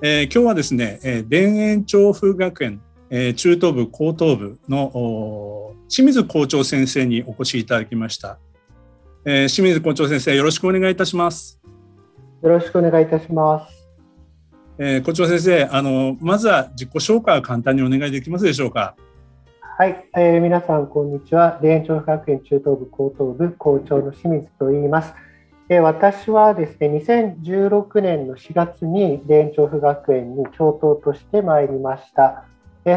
えー、今日はですね、えー、田園調布学園、えー、中等部高等部の清水校長先生にお越しいただきました、えー、清水校長先生よろしくお願いいたします。よろしくお願いいたします。えー、校長先生あのまずは自己紹介を簡単にお願いできますでしょうか？はい、えー、皆さんこんにちは。田園調布学園中等部高等部校長の清水と言います私はですね2016年の4月に田園調布学園に教頭としてまいりました。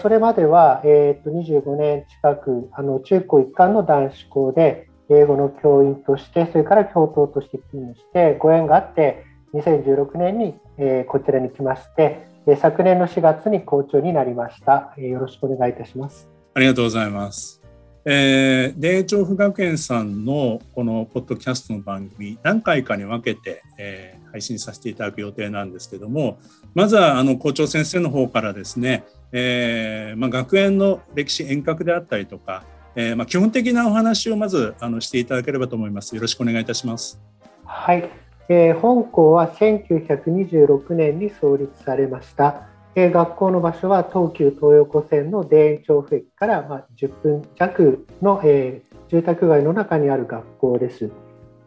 それまでは、えー、と25年近くあの中高一貫の男子校で英語の教員としてそれから教頭として勤務してご縁があって2016年に、えこちらに来まして昨年の4月に校長になりました。よろしくお願いいたします。ありがとうございます。えー、田園調布学園さんのこのポッドキャストの番組何回かに分けて、えー、配信させていただく予定なんですけどもまずはあの校長先生の方からですね、えーまあ、学園の歴史遠隔であったりとか、えーまあ、基本的なお話をまずあのしていただければと思います。よろしくお願いいたします。はい、えー、本校は1926年に創立されました。え学校の場所は東急東横線の田園調布駅からま10分弱の、え住宅街の中にある学校です。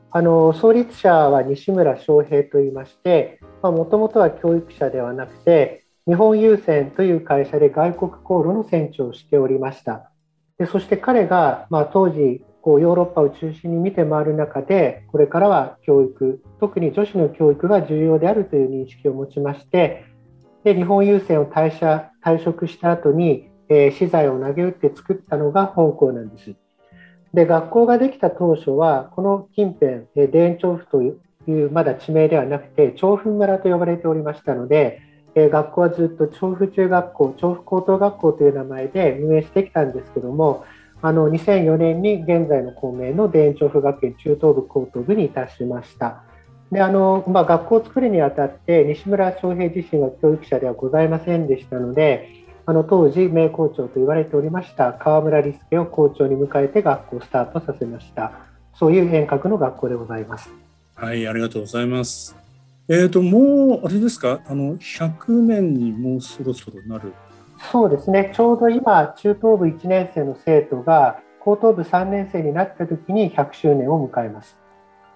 あの創立者は西村翔平といいましてもともとは教育者ではなくて日本郵船という会社で外国航路の船長をしておりましたでそして彼が、まあ、当時こうヨーロッパを中心に見て回る中でこれからは教育特に女子の教育が重要であるという認識を持ちましてで日本郵船を退社退職した後に、えー、資材を投げ打って作ったのが本校なんです。で学校ができた当初はこの近辺、えー、田園調布というまだ地名ではなくて調布村と呼ばれておりましたので、えー、学校はずっと調布中学校調布高等学校という名前で運営してきたんですけどもあの2004年に現在の校名の田園調布学園中等部高等部にいたしました。であのまあ、学校を作るにあたって西村翔平自身は教育者ではございませんでしたのであの当時名校長と言われておりました河村理介を校長に迎えて学校をスタートさせました。そういう遠隔の学校でございます。はいありがとうございます。えーと、もうあれですか？あの100年にもうそろそろなる。そうですね。ちょうど今中等部1年生の生徒が高等部3年生になった時に100周年を迎えます。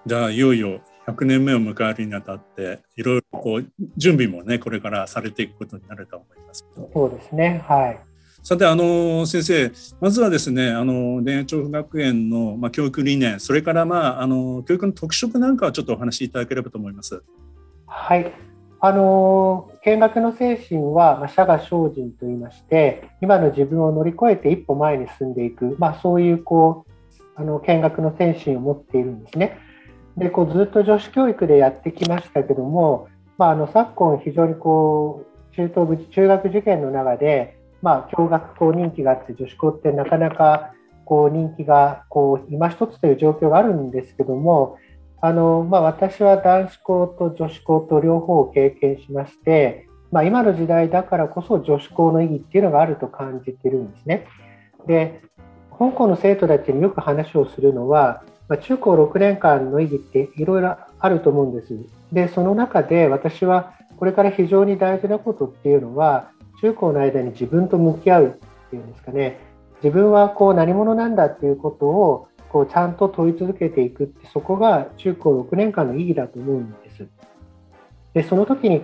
じゃあいよいよ100年目を迎えるにあたっていろいろこう準備もねこれからされていくことになると思いますそうですね。はい。さてあの先生まずはですねあの田園調布学園の、まあ、教育理念それからまああの教育の特色なんかはちょっとお話しいただければと思います。はい。あの見学の精神は、まあ、社が精進といいまして今の自分を乗り越えて一歩前に進んでいく、まあ、そういうこうあの見学の精神を持っているんですね。でこうずっと女子教育でやってきましたけども、まあ、あの昨今非常にこう中等部中学受験の中で、まあ、共学校人気があって女子校ってなかなかこう人気がこう今一つという状況があるんですけどもあの、まあ、私は男子校と女子校と両方を経験しまして、まあ、今の時代だからこそ女子校の意義っていうのがあると感じてるんですね。で香港の生徒たちによく話をするのはまあ、中高6年間の意義っていろいろあると思うんです。で、その中で私はこれから非常に大事なことっていうのは、中高の間に自分と向き合うっていうんですかね、自分はこう何者なんだっていうことをこうちゃんと問い続けていくって、そこが中高6年間の意義だと思うんです。で、その時に、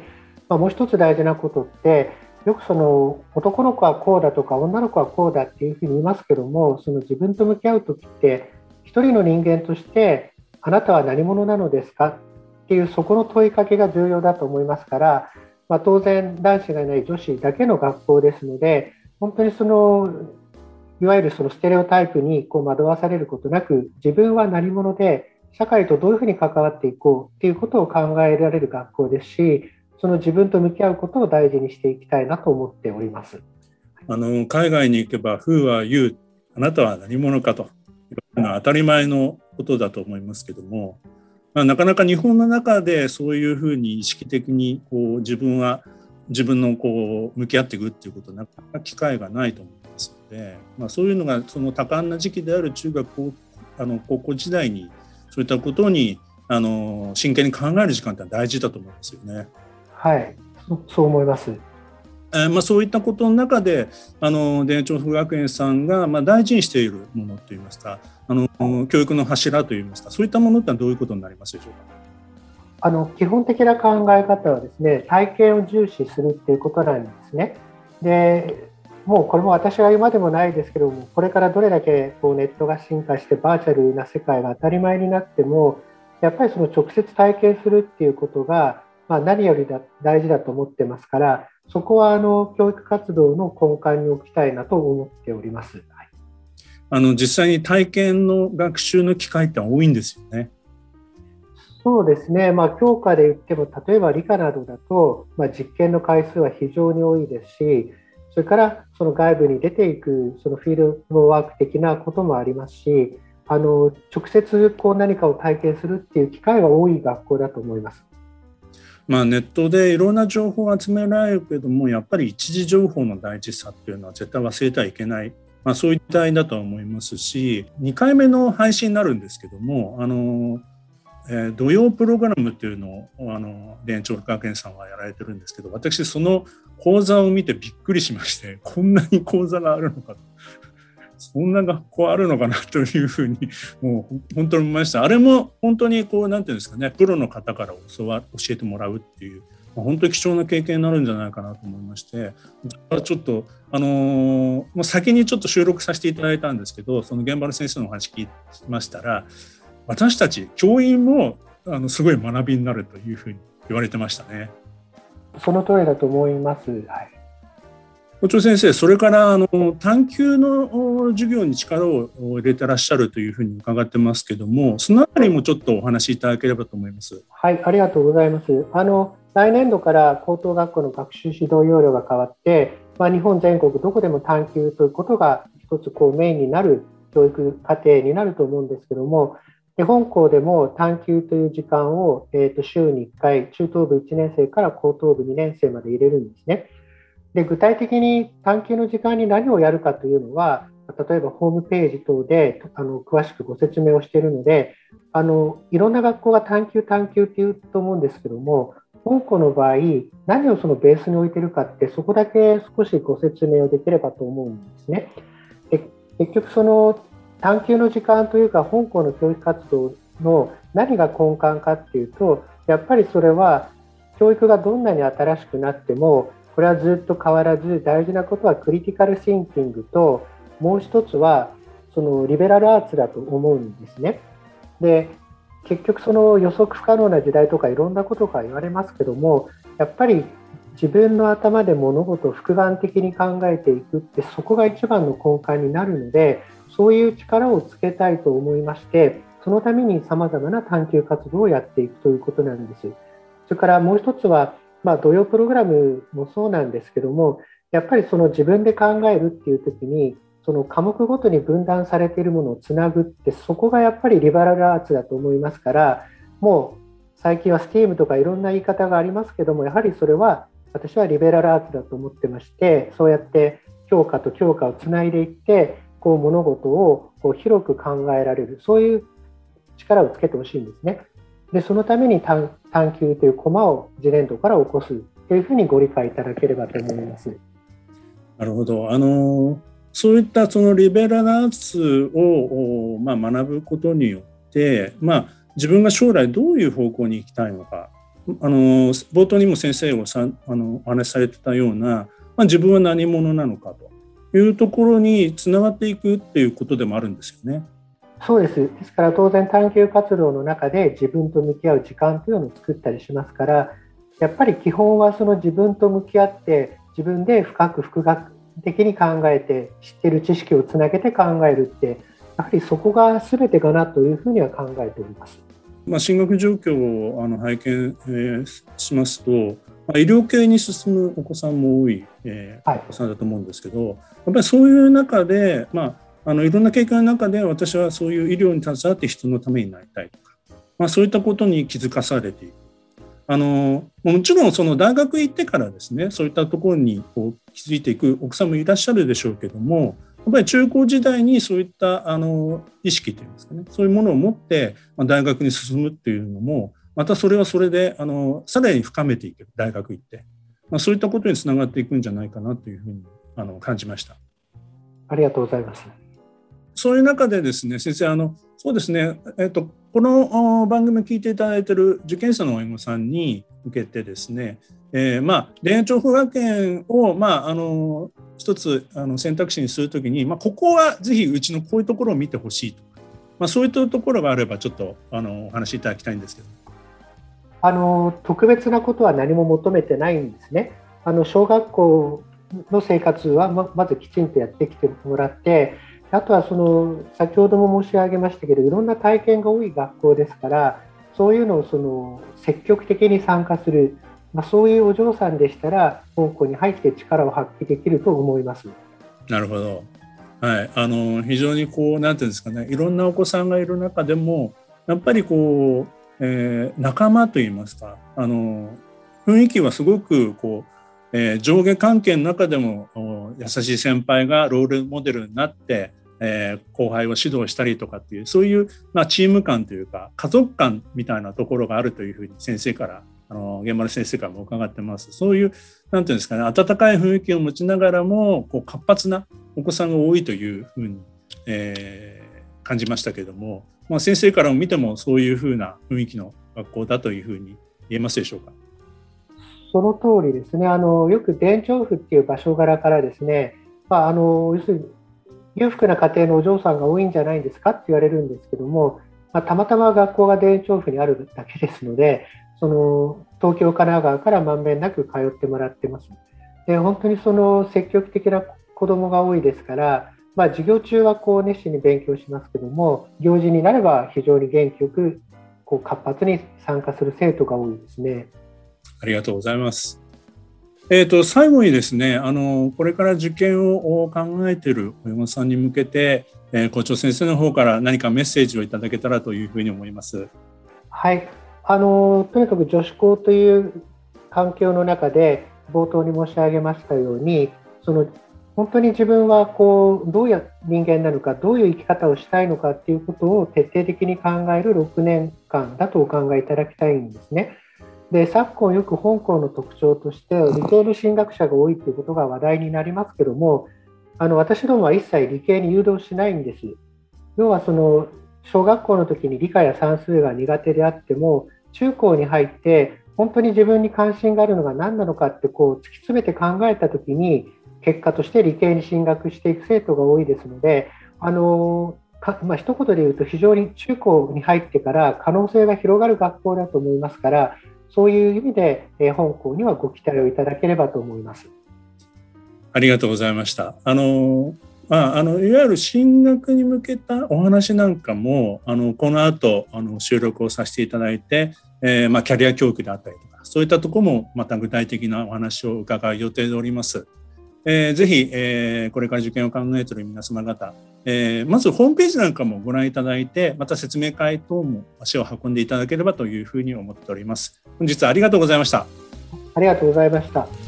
まあ、もう一つ大事なことって、よくその男の子はこうだとか女の子はこうだっていうふうに言いますけどもその自分と向き合う時って一人の人間としてあなたは何者なのですか？っていうそこの問いかけが重要だと思いますから、まあ、当然男子がいない女子だけの学校ですので本当にそのいわゆるそのステレオタイプにこう惑わされることなく自分は何者で社会とどういうふうに関わっていこうっていうことを考えられる学校ですしその自分と向き合うことを大事にしていきたいなと思っております。あの海外に行けば「Who are you?」あなたは何者かとのは当たり前のことだと思いますけども、まあ、なかなか日本の中でそういうふうに意識的にこう自分は自分のこう向き合っていくっていうことなかなか機会がないと思いますので、まあ、そういうのがその多感な時期である中学高あの高校時代にそういったことにあの真剣に考える時間って大事だと思うんですよね。はいそう思います。えーまあ、そういったことの中であの田園調布学園さんが、まあ、大事にしているものといいますかあの教育の柱といいますかそういったものってどういうことになりますでしょうか？あの基本的な考え方はですね体験を重視するっていうことなんですね。でもうこれも私が言うまでもないですけどもこれからどれだけこうネットが進化してバーチャルな世界が当たり前になってもやっぱりその直接体験するっていうことが、まあ、何よりだ大事だと思ってますからそこはあの教育活動の根幹に置きたいなと思っております。はい、あの実際に体験の学習の機会って多いんですよね。そうですね、まあ、教科で言っても例えば理科などだと、まあ、実験の回数は非常に多いですしそれからその外部に出ていくそのフィールドワーク的なこともありますしあの直接こう何かを体験するっていう機会は多い学校だと思います。まあ、ネットでいろんな情報が集められるけどもやっぱり一時情報の大事さっていうのは絶対忘れてはいけない、まあ、そういった意だとは思いますし2回目の配信になるんですけどもあの、えー、土曜プログラムっていうのをあの田園調布学園さんはやられてるんですけど私その講座を見てびっくりしましてこんなに講座があるのかそんな学校あるのかなというふうに もう本当に思いましたあれも本当にこうなんていうんですかねプロの方から教わ教えてもらうっていう本当に貴重な経験になるんじゃないかなと思いましてちょっとあのー、もう先にちょっと収録させていただいたんですけどその現場の先生のお話聞きましたら私たち教員もあのすごい学びになるというふうに言われてましたね。その通りだと思います。はい校長先生、それからあの探究の授業に力を入れてらっしゃるというふうに伺ってますけども、そのあたりもちょっとお話しいただければと思います。はい、ありがとうございます。あの来年度から高等学校の学習指導要領が変わって、まあ、日本全国どこでも探究ということが一つこうメインになる教育課程になると思うんですけども、本校でも探究という時間を、えー、と週に1回、中等部1年生から高等部2年生まで入れるんですね。で具体的に探究の時間に何をやるかというのは例えばホームページ等であの詳しくご説明をしているのであのいろんな学校が探究探究って言うと思うんですけども本校の場合何をそのベースに置いてるかってそこだけ少しご説明をできればと思うんですね。で結局その探究の時間というか本校の教育活動の何が根幹かっていうとやっぱりそれは教育がどんなに新しくなってもこれはずっと変わらず大事なことはクリティカルシンキングともう一つはそのリベラルアーツだと思うんですね。で結局その予測不可能な時代とかいろんなことが言われますけどもやっぱり自分の頭で物事を複眼的に考えていくってそこが一番の根幹になるのでそういう力をつけたいと思いましてそのためにさまざまな探究活動をやっていくということなんです。それからもう一つはまあ、土曜プログラムもそうなんですけどもやっぱりその自分で考えるっていう時にその科目ごとに分断されているものをつなぐってそこがやっぱりリバラルアーツだと思いますからもう最近は STEAM とかいろんな言い方がありますけどもやはりそれは私はリベラルアーツだと思ってましてそうやって教科と教科をつないでいってこう物事をこう広く考えられるそういう力をつけてほしいんですね。でそのために探究というコマを次年度から起こすというふうにご理解いただければと思います。なるほどあのそういったそのリベラルアーツを、まあ、学ぶことによって、まあ、自分が将来どういう方向に行きたいのかあの冒頭にも先生がさあのお話しされてたような、まあ、自分は何者なのかというところにつながっていくっていうことでもあるんですよね。そうです。ですから当然探究活動の中で自分と向き合う時間というのを作ったりしますから、やっぱり基本はその自分と向き合って自分で深く複的に考えて知ってる知識をつなげて考えるってやはりそこが全てかなというふうには考えております。まあ、進学状況をあの拝見、えー、しますと、まあ、医療系に進むお子さんも多い、えー、はい、お子さんだと思うんですけどやっぱりそういう中で、まあ、あのいろんな経験の中で私はそういう医療に携わって人のためになりたいとか、まあ、そういったことに気づかされていく。あのもちろんその大学行ってからですねそういったところにこう気づいていく奥さんもいらっしゃるでしょうけどもやっぱり中高時代にそういったあの意識というんですかねそういうものを持って大学に進むっていうのもまたそれはそれであのさらに深めていける大学行って、まあ、そういったことにつながっていくんじゃないかなというふうにあの感じました。ありがとうございます。そういう中でですね先生あのそうですね、えっと、この番組を聞いていただいている受験者の親御さんに向けてですね、えー、まあ田園調布学園を、まあ、あの一つあの選択肢にするときに、まあ、ここはぜひうちのこういうところを見てほしいとか、まあ、そういったところがあればちょっとあのお話しいただきたいんですけどあの特別なことは何も求めてないんですね。あの小学校の生活はままずきちんとやってきてもらってあとはその先ほども申し上げましたけどいろんな体験が多い学校ですからそういうのをその積極的に参加する、まあ、そういうお嬢さんでしたら本校に入って力を発揮できると思います。なるほど。はい、あの非常にこうなんていうんですかね。いろんなお子さんがいる中でもやっぱりこう、えー、仲間といいますかあの雰囲気はすごくこうえー、上下関係の中でも優しい先輩がロールモデルになって、えー、後輩を指導したりとかっていうそういう、まあ、チーム感というか家族感みたいなところがあるというふうに先生からあの現場の先生からも伺ってますそういうなんていうんですかね温かい雰囲気を持ちながらもこう活発なお子さんが多いというふうに、えー、感じましたけども、まあ、先生からも見てもそういうふうな雰囲気の学校だというふうに言えますでしょうか？その通りですね、あのよく田調布っていう場所柄からですね、まあ、あの要するに裕福な家庭のお嬢さんが多いんじゃないんですかって言われるんですけども、まあ、たまたま学校が田園調布にあるだけですので、その東京、神奈川からまんべんなく通ってもらってます。で本当にその積極的な子どもが多いですから、まあ、授業中はこう熱心に勉強しますけども、行事になれば非常に元気よくこう活発に参加する生徒が多いですね。ありがとうございます。えーと、最後にですねあのこれから受験を考えている親御さんに向けて、えー、校長先生の方から何かメッセージをいただけたらというふうに思います。はいあのとにかく女子校という環境の中で冒頭に申し上げましたようにその本当に自分はこうどういう人間なのかどういう生き方をしたいのかっていうことを徹底的に考える6年間だとお考えいただきたいんですね。で昨今よく香港の特徴として理系の進学者が多いということが話題になりますけどもあの私どもは一切理系に誘導しないんです。要はその小学校の時に理科や算数が苦手であっても中高に入って本当に自分に関心があるのが何なのかってこう突き詰めて考えた時に結果として理系に進学していく生徒が多いですのであのかまあ一言で言うと非常に中高に入ってから可能性が広がる学校だと思いますからそういう意味で、え、本校にはご期待をいただければと思います。ありがとうございました。あのまあ、あのいわゆる進学に向けたお話なんかもあのこの後あの収録をさせていただいて、えーまあ、キャリア教育であったりとかそういったところもまた具体的なお話を伺う予定でおります。えー、ぜひ、えー、これから受験を考えている皆様方、えー、まずホームページなんかもご覧いただいて、また説明会等も足を運んでいただければというふうに思っております。本日はありがとうございました。ありがとうございました。